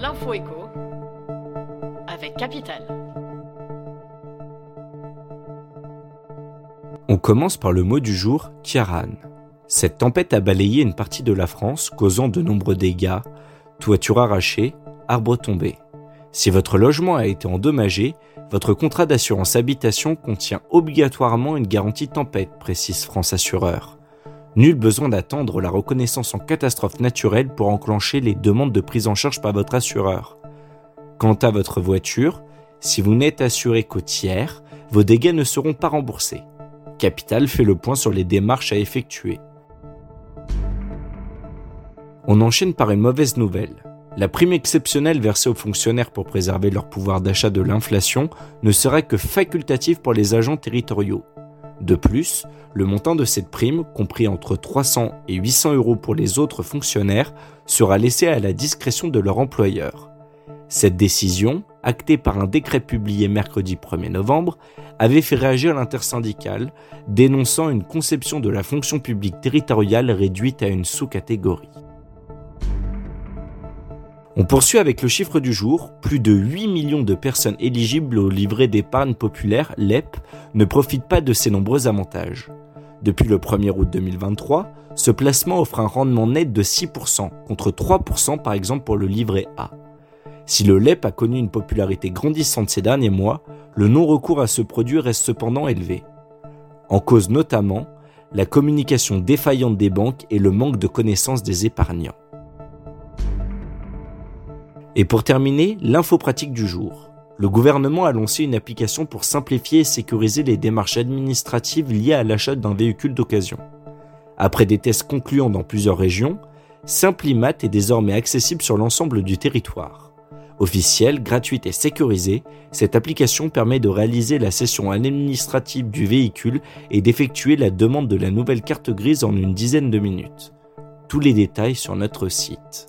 L'info écho avec Capital. On commence par le mot du jour, Kiaran. Cette tempête a balayé une partie de la France, causant de nombreux dégâts, toitures arrachées, arbres tombés. Si votre logement a été endommagé, votre contrat d'assurance habitation contient obligatoirement une garantie tempête, précise France Assureur. Nul besoin d'attendre la reconnaissance en catastrophe naturelle pour enclencher les demandes de prise en charge par votre assureur. Quant à votre voiture, si vous n'êtes assuré qu'au tiers, vos dégâts ne seront pas remboursés. Capital fait le point sur les démarches à effectuer. On enchaîne par une mauvaise nouvelle. La prime exceptionnelle versée aux fonctionnaires pour préserver leur pouvoir d'achat de l'inflation ne sera que facultative pour les agents territoriaux. De plus, le montant de cette prime, compris entre 300 et 800 euros pour les autres fonctionnaires, sera laissé à la discrétion de leur employeur. Cette décision, actée par un décret publié mercredi 1er novembre, avait fait réagir l'intersyndicale, dénonçant une conception de la fonction publique territoriale réduite à une sous-catégorie. On poursuit avec le chiffre du jour. Plus de 8 millions de personnes éligibles au livret d'épargne populaire, LEP, ne profitent pas de ces nombreux avantages. Depuis le 1er août 2023, ce placement offre un rendement net de 6%, contre 3% par exemple pour le livret A. Si le LEP a connu une popularité grandissante ces derniers mois, le non-recours à ce produit reste cependant élevé. En cause notamment la communication défaillante des banques et le manque de connaissances des épargnants. Et pour terminer, l'info pratique du jour. Le gouvernement a lancé une application pour simplifier et sécuriser les démarches administratives liées à l'achat d'un véhicule d'occasion. Après des tests concluants dans plusieurs régions, Simplimat est désormais accessible sur l'ensemble du territoire. Officielle, gratuite et sécurisée, cette application permet de réaliser la session administrative du véhicule et d'effectuer la demande de la nouvelle carte grise en une dizaine de minutes. Tous les détails sur notre site.